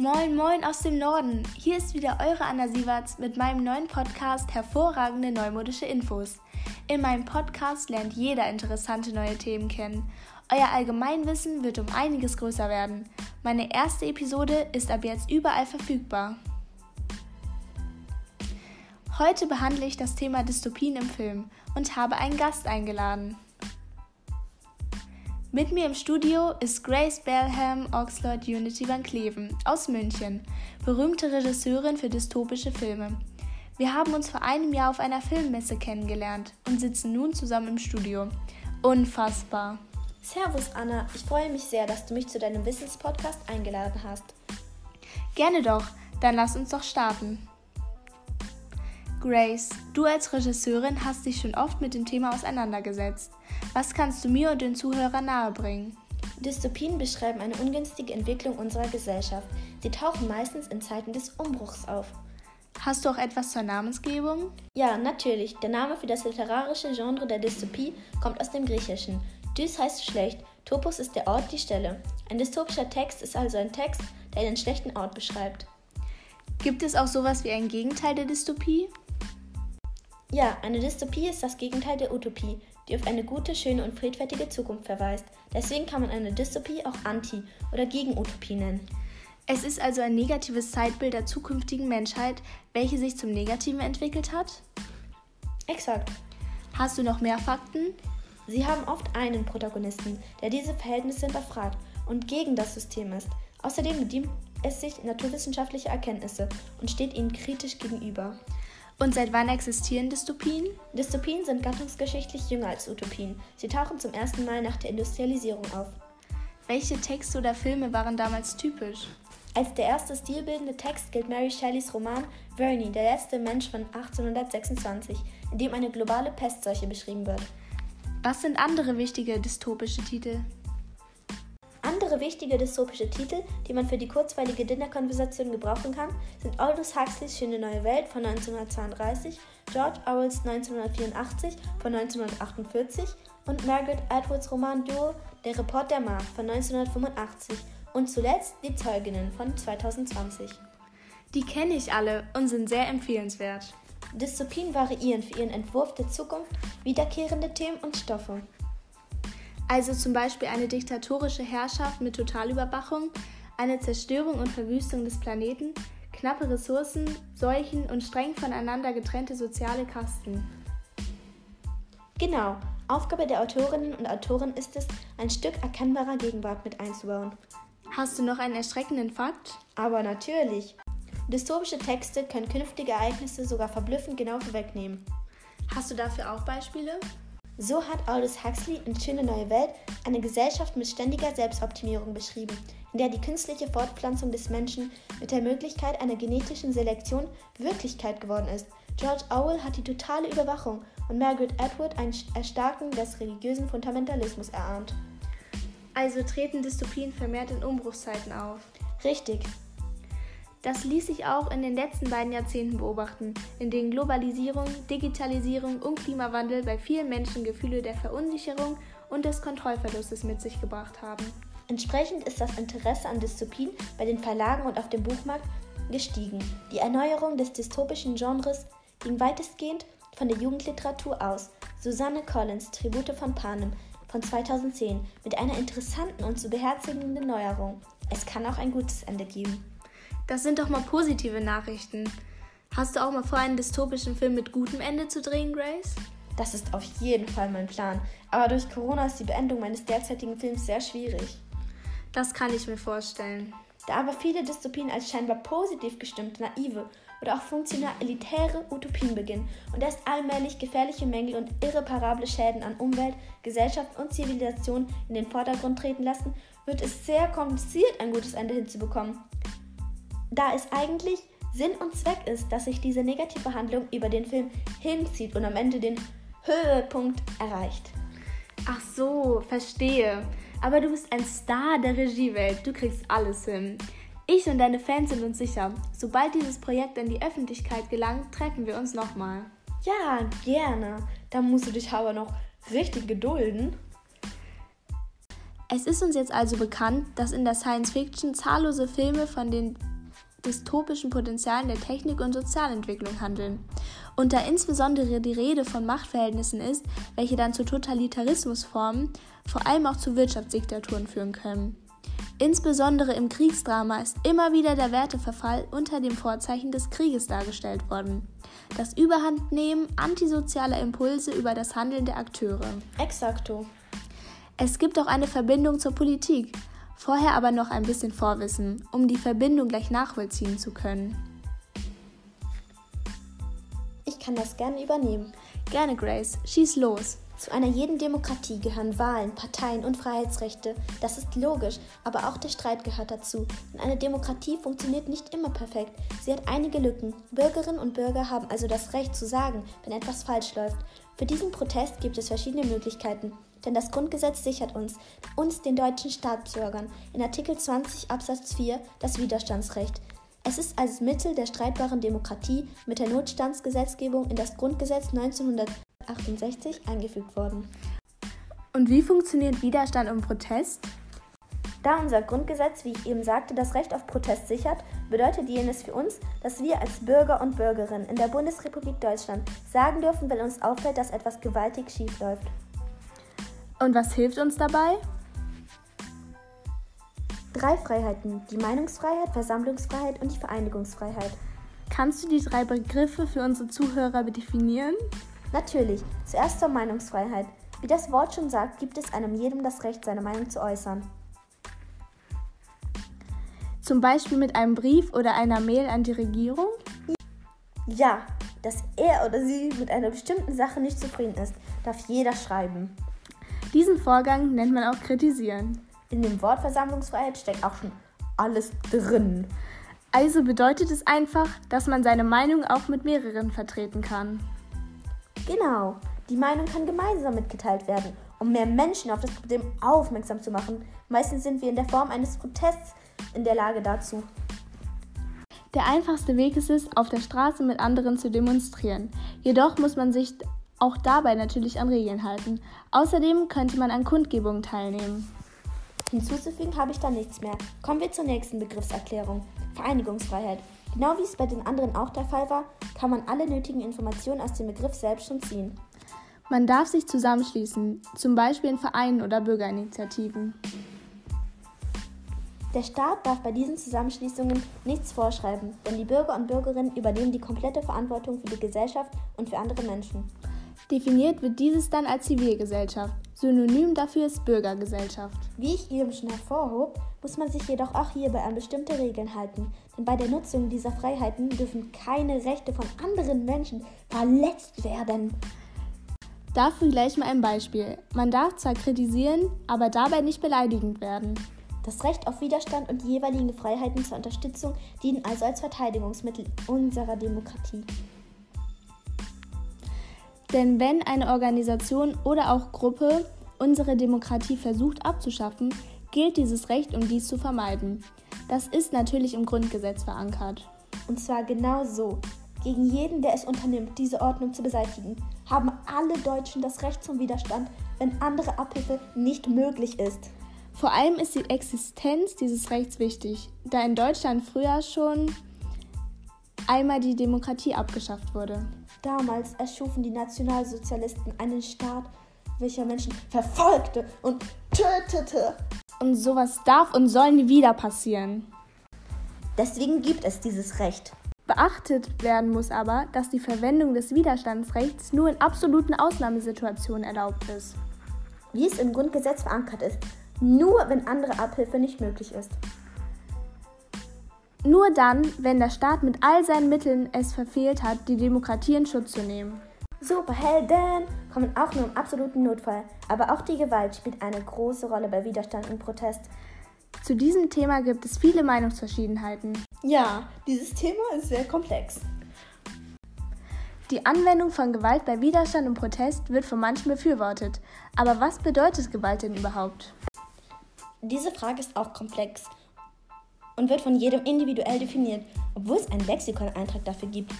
Moin, moin aus dem Norden. Hier ist wieder eure Anna Sieverts mit meinem neuen Podcast Hervorragende neumodische Infos. In meinem Podcast lernt jeder interessante neue Themen kennen. Euer Allgemeinwissen wird um einiges größer werden. Meine erste Episode ist ab jetzt überall verfügbar. Heute behandle ich das Thema Dystopien im Film und habe einen Gast eingeladen. Mit mir im Studio ist Grace Belham Oxlord Unity Van Kleven aus München, berühmte Regisseurin für dystopische Filme. Wir haben uns vor einem Jahr auf einer Filmmesse kennengelernt und sitzen nun zusammen im Studio. Unfassbar. Servus Anna, ich freue mich sehr, dass du mich zu deinem Wissenspodcast eingeladen hast. Gerne doch, dann lass uns doch starten. Grace, du als Regisseurin hast dich schon oft mit dem Thema auseinandergesetzt. Was kannst du mir und den Zuhörern nahebringen? Dystopien beschreiben eine ungünstige Entwicklung unserer Gesellschaft. Sie tauchen meistens in Zeiten des Umbruchs auf. Hast du auch etwas zur Namensgebung? Ja, natürlich. Der Name für das literarische Genre der Dystopie kommt aus dem Griechischen. Dys heißt schlecht, Topos ist der Ort, die Stelle. Ein dystopischer Text ist also ein Text, der einen schlechten Ort beschreibt. Gibt es auch sowas wie ein Gegenteil der Dystopie? Ja, eine Dystopie ist das Gegenteil der Utopie, die auf eine gute, schöne und friedfertige Zukunft verweist. Deswegen kann man eine Dystopie auch Anti- oder Gegen-Utopie nennen. Es ist also ein negatives Zeitbild der zukünftigen Menschheit, welche sich zum Negativen entwickelt hat? Exakt. Hast du noch mehr Fakten? Sie haben oft einen Protagonisten, der diese Verhältnisse hinterfragt und gegen das System ist. Außerdem bedient es sich naturwissenschaftlicher Erkenntnisse und steht ihnen kritisch gegenüber. Und seit wann existieren Dystopien? Dystopien sind gattungsgeschichtlich jünger als Utopien. Sie tauchen zum ersten Mal nach der Industrialisierung auf. Welche Texte oder Filme waren damals typisch? Als der erste stilbildende Text gilt Mary Shelleys Roman Verney, der letzte Mensch von 1826, in dem eine globale Pestseuche beschrieben wird. Was sind andere wichtige dystopische Titel? Andere wichtige dystopische Titel, die man für die kurzweilige Dinnerkonversation gebrauchen kann, sind Aldous Huxleys Schöne neue Welt von 1932, George Orwells 1984 von 1948 und Margaret Atwoods Roman Duo Der Report der Mars von 1985 und zuletzt Die Zeuginnen von 2020. Die kenne ich alle und sind sehr empfehlenswert. Dystopien variieren für ihren Entwurf der Zukunft wiederkehrende Themen und Stoffe. Also zum Beispiel eine diktatorische Herrschaft mit Totalüberwachung, eine Zerstörung und Verwüstung des Planeten, knappe Ressourcen, Seuchen und streng voneinander getrennte soziale Kasten. Genau, Aufgabe der Autorinnen und Autoren ist es, ein Stück erkennbarer Gegenwart mit einzubauen. Hast du noch einen erschreckenden Fakt? Aber natürlich. Dystopische Texte können künftige Ereignisse sogar verblüffend genau vorwegnehmen. Hast du dafür auch Beispiele? So hat Aldous Huxley in Schöne neue Welt eine Gesellschaft mit ständiger Selbstoptimierung beschrieben, in der die künstliche Fortpflanzung des Menschen mit der Möglichkeit einer genetischen Selektion Wirklichkeit geworden ist. George Orwell hat die totale Überwachung und Margaret Atwood ein Erstarken des religiösen Fundamentalismus erahnt. Also treten Dystopien vermehrt in Umbruchszeiten auf. Richtig. Das ließ sich auch in den letzten beiden Jahrzehnten beobachten, in denen Globalisierung, Digitalisierung und Klimawandel bei vielen Menschen Gefühle der Verunsicherung und des Kontrollverlustes mit sich gebracht haben. Entsprechend ist das Interesse an Dystopien bei den Verlagen und auf dem Buchmarkt gestiegen. Die Erneuerung des dystopischen Genres ging weitestgehend von der Jugendliteratur aus. Susanne Collins, Tribute von Panem von 2010, mit einer interessanten und zu beherzigenden Neuerung. Es kann auch ein gutes Ende geben. Das sind doch mal positive Nachrichten. Hast du auch mal vor, einen dystopischen Film mit gutem Ende zu drehen, Grace? Das ist auf jeden Fall mein Plan. Aber durch Corona ist die Beendung meines derzeitigen Films sehr schwierig. Das kann ich mir vorstellen. Da aber viele Dystopien als scheinbar positiv gestimmte, naive oder auch funktional elitäre Utopien beginnen und erst allmählich gefährliche Mängel und irreparable Schäden an Umwelt, Gesellschaft und Zivilisation in den Vordergrund treten lassen, wird es sehr kompliziert, ein gutes Ende hinzubekommen da es eigentlich Sinn und Zweck ist, dass sich diese negative Handlung über den Film hinzieht und am Ende den Höhepunkt erreicht. Ach so, verstehe. Aber du bist ein Star der Regiewelt. Du kriegst alles hin. Ich und deine Fans sind uns sicher, sobald dieses Projekt in die Öffentlichkeit gelangt, treffen wir uns nochmal. Ja, gerne. Da musst du dich aber noch richtig gedulden. Es ist uns jetzt also bekannt, dass in der Science Fiction zahllose Filme von den dystopischen Potenzialen der Technik und Sozialentwicklung handeln. Und da insbesondere die Rede von Machtverhältnissen ist, welche dann zu Totalitarismusformen, vor allem auch zu Wirtschaftsdiktaturen führen können. Insbesondere im Kriegsdrama ist immer wieder der Werteverfall unter dem Vorzeichen des Krieges dargestellt worden. Das Überhandnehmen antisozialer Impulse über das Handeln der Akteure. Exakto. Es gibt auch eine Verbindung zur Politik, vorher aber noch ein bisschen Vorwissen, um die Verbindung gleich nachvollziehen zu können. Ich kann das gerne übernehmen. Gerne, Grace. Schieß los. Zu einer jeden Demokratie gehören Wahlen, Parteien und Freiheitsrechte. Das ist logisch, aber auch der Streit gehört dazu. Denn eine Demokratie funktioniert nicht immer perfekt. Sie hat einige Lücken. Bürgerinnen und Bürger haben also das Recht zu sagen, wenn etwas falsch läuft. Für diesen Protest gibt es verschiedene Möglichkeiten. Denn das Grundgesetz sichert uns, uns den deutschen Staatsbürgern, in Artikel 20 Absatz 4 das Widerstandsrecht. Es ist als Mittel der streitbaren Demokratie mit der Notstandsgesetzgebung in das Grundgesetz 1900 1968 eingefügt worden. Und wie funktioniert Widerstand und Protest? Da unser Grundgesetz, wie ich eben sagte, das Recht auf Protest sichert, bedeutet jenes für uns, dass wir als Bürger und Bürgerinnen in der Bundesrepublik Deutschland sagen dürfen, wenn uns auffällt, dass etwas gewaltig schief läuft. Und was hilft uns dabei? Drei Freiheiten, die Meinungsfreiheit, Versammlungsfreiheit und die Vereinigungsfreiheit. Kannst du die drei Begriffe für unsere Zuhörer definieren? Natürlich, zuerst zur Meinungsfreiheit. Wie das Wort schon sagt, gibt es einem jedem das Recht, seine Meinung zu äußern. Zum Beispiel mit einem Brief oder einer Mail an die Regierung? Ja, dass er oder sie mit einer bestimmten Sache nicht zufrieden ist, darf jeder schreiben. Diesen Vorgang nennt man auch kritisieren. In dem Wort Versammlungsfreiheit steckt auch schon alles drin. Also bedeutet es einfach, dass man seine Meinung auch mit mehreren vertreten kann. Genau, die Meinung kann gemeinsam mitgeteilt werden, um mehr Menschen auf das Problem aufmerksam zu machen. Meistens sind wir in der Form eines Protests in der Lage dazu. Der einfachste Weg ist es, auf der Straße mit anderen zu demonstrieren. Jedoch muss man sich auch dabei natürlich an Regeln halten. Außerdem könnte man an Kundgebungen teilnehmen. Hinzuzufügen habe ich da nichts mehr. Kommen wir zur nächsten Begriffserklärung. Vereinigungsfreiheit. Genau wie es bei den anderen auch der Fall war, kann man alle nötigen Informationen aus dem Begriff selbst schon ziehen. Man darf sich zusammenschließen, zum Beispiel in Vereinen oder Bürgerinitiativen. Der Staat darf bei diesen Zusammenschließungen nichts vorschreiben, denn die Bürger und Bürgerinnen übernehmen die komplette Verantwortung für die Gesellschaft und für andere Menschen. Definiert wird dieses dann als Zivilgesellschaft. Synonym dafür ist Bürgergesellschaft. Wie ich eben schon hervorhob, muss man sich jedoch auch hierbei an bestimmte Regeln halten, denn bei der Nutzung dieser Freiheiten dürfen keine Rechte von anderen Menschen verletzt werden. Dafür gleich mal ein Beispiel. Man darf zwar kritisieren, aber dabei nicht beleidigend werden. Das Recht auf Widerstand und die jeweiligen Freiheiten zur Unterstützung dienen also als Verteidigungsmittel unserer Demokratie. Denn wenn eine Organisation oder auch Gruppe unsere Demokratie versucht abzuschaffen, gilt dieses Recht, um dies zu vermeiden. Das ist natürlich im Grundgesetz verankert. Und zwar genau so. Gegen jeden, der es unternimmt, diese Ordnung zu beseitigen, haben alle Deutschen das Recht zum Widerstand, wenn andere Abhilfe nicht möglich ist. Vor allem ist die Existenz dieses Rechts wichtig, da in Deutschland früher schon einmal die Demokratie abgeschafft wurde. Damals erschufen die Nationalsozialisten einen Staat, welcher Menschen verfolgte und tötete. Und sowas darf und soll nie wieder passieren. Deswegen gibt es dieses Recht. Beachtet werden muss aber, dass die Verwendung des Widerstandsrechts nur in absoluten Ausnahmesituationen erlaubt ist. Wie es im Grundgesetz verankert ist, nur wenn andere Abhilfe nicht möglich ist. Nur dann, wenn der Staat mit all seinen Mitteln es verfehlt hat, die Demokratie in Schutz zu nehmen. Superhelden kommen auch nur im absoluten Notfall, aber auch die Gewalt spielt eine große Rolle bei Widerstand und Protest. Zu diesem Thema gibt es viele Meinungsverschiedenheiten. Ja, dieses Thema ist sehr komplex. Die Anwendung von Gewalt bei Widerstand und Protest wird von manchen befürwortet. Aber was bedeutet Gewalt denn überhaupt? Diese Frage ist auch komplex und wird von jedem individuell definiert, obwohl es einen Lexikon-Eintrag dafür gibt.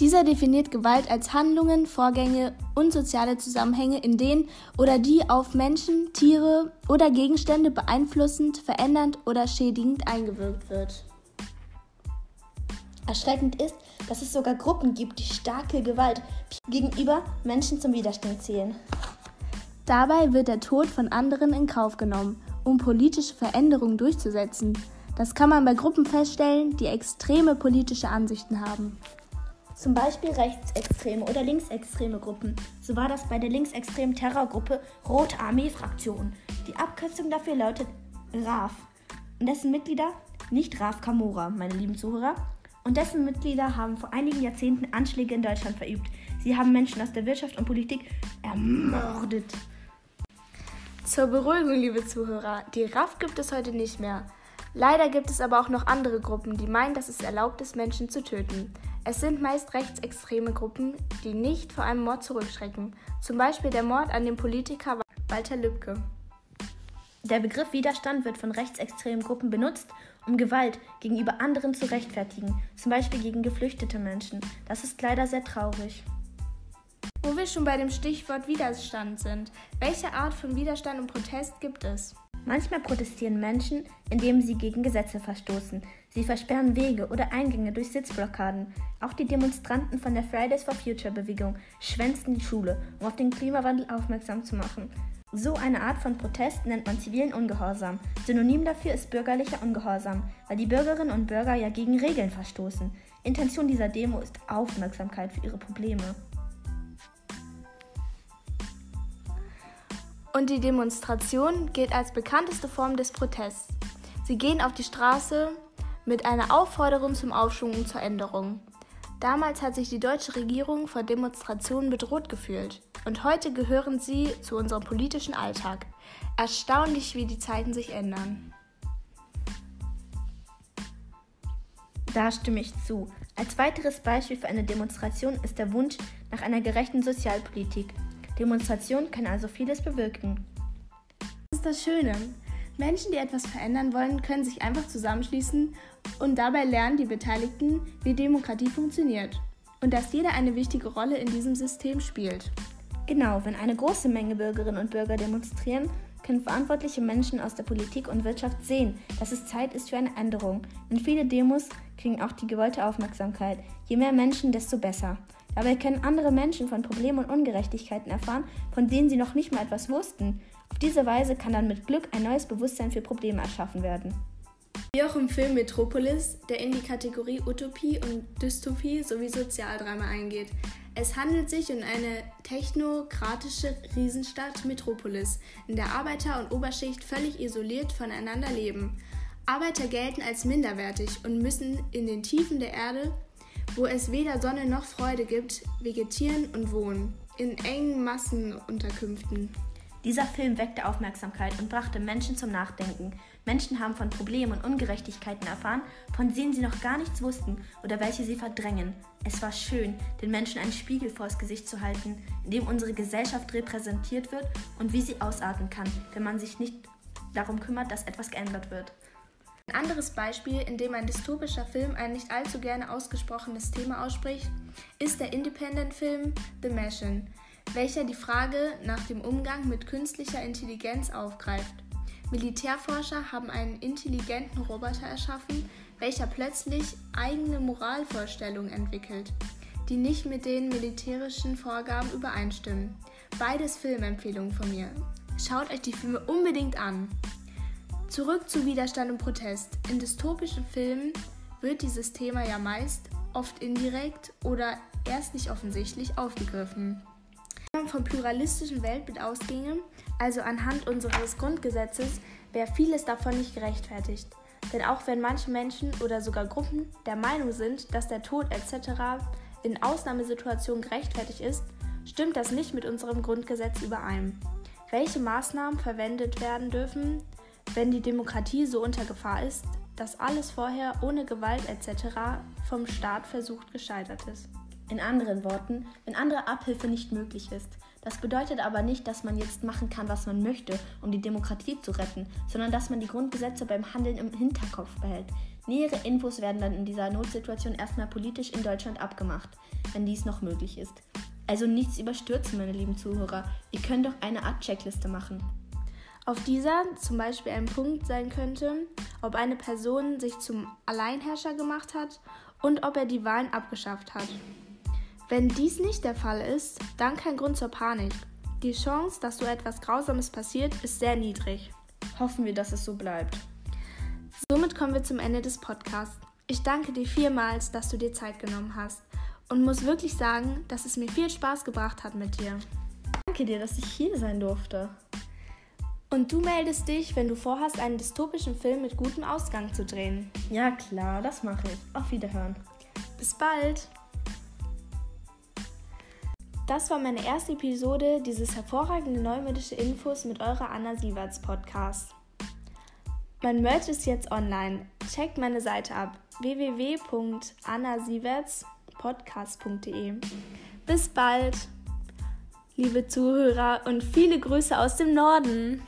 Dieser definiert Gewalt als Handlungen, Vorgänge und soziale Zusammenhänge, in denen oder die auf Menschen, Tiere oder Gegenstände beeinflussend, verändernd oder schädigend eingewirkt wird. Erschreckend ist, dass es sogar Gruppen gibt, die starke Gewalt gegenüber Menschen zum Widerstand zählen. Dabei wird der Tod von anderen in Kauf genommen, um politische Veränderungen durchzusetzen. Das kann man bei Gruppen feststellen, die extreme politische Ansichten haben. Zum Beispiel rechtsextreme oder linksextreme Gruppen. So war das bei der linksextremen Terrorgruppe Rote Armee Fraktion. Die Abkürzung dafür lautet RAF. Und dessen Mitglieder, nicht RAF Camora, meine lieben Zuhörer, und dessen Mitglieder haben vor einigen Jahrzehnten Anschläge in Deutschland verübt. Sie haben Menschen aus der Wirtschaft und Politik ermordet. Zur Beruhigung, liebe Zuhörer, die RAF gibt es heute nicht mehr. Leider gibt es aber auch noch andere Gruppen, die meinen, dass es erlaubt ist, Menschen zu töten. Es sind meist rechtsextreme Gruppen, die nicht vor einem Mord zurückschrecken. Zum Beispiel der Mord an dem Politiker Walter Lübcke. Der Begriff Widerstand wird von rechtsextremen Gruppen benutzt, um Gewalt gegenüber anderen zu rechtfertigen, zum Beispiel gegen geflüchtete Menschen. Das ist leider sehr traurig. Wo wir schon bei dem Stichwort Widerstand sind, welche Art von Widerstand und Protest gibt es? Manchmal protestieren Menschen, indem sie gegen Gesetze verstoßen. Sie versperren Wege oder Eingänge durch Sitzblockaden. Auch die Demonstranten von der Fridays for Future Bewegung schwänzen die Schule, um auf den Klimawandel aufmerksam zu machen. So eine Art von Protest nennt man zivilen Ungehorsam. Synonym dafür ist bürgerlicher Ungehorsam, weil die Bürgerinnen und Bürger ja gegen Regeln verstoßen. Intention dieser Demo ist Aufmerksamkeit für ihre Probleme. Und die Demonstration gilt als bekannteste Form des Protests. Sie gehen auf die Straße mit einer Aufforderung zum Aufschwung und zur Änderung. Damals hat sich die deutsche Regierung vor Demonstrationen bedroht gefühlt und heute gehören sie zu unserem politischen Alltag. Erstaunlich, wie die Zeiten sich ändern. Da stimme ich zu. Als weiteres Beispiel für eine Demonstration ist der Wunsch nach einer gerechten Sozialpolitik. Demonstration kann also vieles bewirken. Das ist das Schöne. Menschen, die etwas verändern wollen, können sich einfach zusammenschließen und dabei lernen die Beteiligten, wie Demokratie funktioniert und dass jeder eine wichtige Rolle in diesem System spielt. Genau, wenn eine große Menge Bürgerinnen und Bürger demonstrieren, können verantwortliche Menschen aus der Politik und Wirtschaft sehen, dass es Zeit ist für eine Änderung. Denn viele Demos kriegen auch die gewollte Aufmerksamkeit. Je mehr Menschen, desto besser. Dabei können andere Menschen von Problemen und Ungerechtigkeiten erfahren, von denen sie noch nicht mal etwas wussten. Auf diese Weise kann dann mit Glück ein neues Bewusstsein für Probleme erschaffen werden. Wie auch im Film Metropolis, der in die Kategorie Utopie und Dystopie sowie Sozialdrama eingeht. Es handelt sich um eine technokratische Riesenstadt Metropolis, in der Arbeiter und Oberschicht völlig isoliert voneinander leben. Arbeiter gelten als minderwertig und müssen in den Tiefen der Erde wo es weder Sonne noch Freude gibt, vegetieren und wohnen, in engen Massenunterkünften. Dieser Film weckte Aufmerksamkeit und brachte Menschen zum Nachdenken. Menschen haben von Problemen und Ungerechtigkeiten erfahren, von denen sie noch gar nichts wussten oder welche sie verdrängen. Es war schön, den Menschen einen Spiegel vors Gesicht zu halten, in dem unsere Gesellschaft repräsentiert wird und wie sie ausarten kann, wenn man sich nicht darum kümmert, dass etwas geändert wird. Ein anderes Beispiel, in dem ein dystopischer Film ein nicht allzu gerne ausgesprochenes Thema ausspricht, ist der Independent-Film The Machine, welcher die Frage nach dem Umgang mit künstlicher Intelligenz aufgreift. Militärforscher haben einen intelligenten Roboter erschaffen, welcher plötzlich eigene Moralvorstellungen entwickelt, die nicht mit den militärischen Vorgaben übereinstimmen. Beides Filmempfehlungen von mir. Schaut euch die Filme unbedingt an. Zurück zu Widerstand und Protest. In dystopischen Filmen wird dieses Thema ja meist oft indirekt oder erst nicht offensichtlich aufgegriffen. Wenn man vom pluralistischen Weltbild ausginge, also anhand unseres Grundgesetzes, wäre vieles davon nicht gerechtfertigt. Denn auch wenn manche Menschen oder sogar Gruppen der Meinung sind, dass der Tod etc. in Ausnahmesituationen gerechtfertigt ist, stimmt das nicht mit unserem Grundgesetz überein. Welche Maßnahmen verwendet werden dürfen, wenn die Demokratie so unter Gefahr ist, dass alles vorher ohne Gewalt etc. vom Staat versucht gescheitert ist. In anderen Worten, wenn andere Abhilfe nicht möglich ist. Das bedeutet aber nicht, dass man jetzt machen kann, was man möchte, um die Demokratie zu retten, sondern dass man die Grundgesetze beim Handeln im Hinterkopf behält. Nähere Infos werden dann in dieser Notsituation erstmal politisch in Deutschland abgemacht, wenn dies noch möglich ist. Also nichts überstürzen, meine lieben Zuhörer. Ihr könnt doch eine Art Checkliste machen. Auf dieser zum Beispiel ein Punkt sein könnte, ob eine Person sich zum Alleinherrscher gemacht hat und ob er die Wahlen abgeschafft hat. Wenn dies nicht der Fall ist, dann kein Grund zur Panik. Die Chance, dass so etwas Grausames passiert, ist sehr niedrig. Hoffen wir, dass es so bleibt. Somit kommen wir zum Ende des Podcasts. Ich danke dir vielmals, dass du dir Zeit genommen hast und muss wirklich sagen, dass es mir viel Spaß gebracht hat mit dir. Danke dir, dass ich hier sein durfte. Und du meldest dich, wenn du vorhast, einen dystopischen Film mit gutem Ausgang zu drehen. Ja klar, das mache ich. Auf Wiederhören. Bis bald. Das war meine erste Episode dieses hervorragende neumodische Infos mit eurer Anna Sieverts Podcast. Mein Merch ist jetzt online. Checkt meine Seite ab www.annasievertspodcast.de. Bis bald, liebe Zuhörer und viele Grüße aus dem Norden.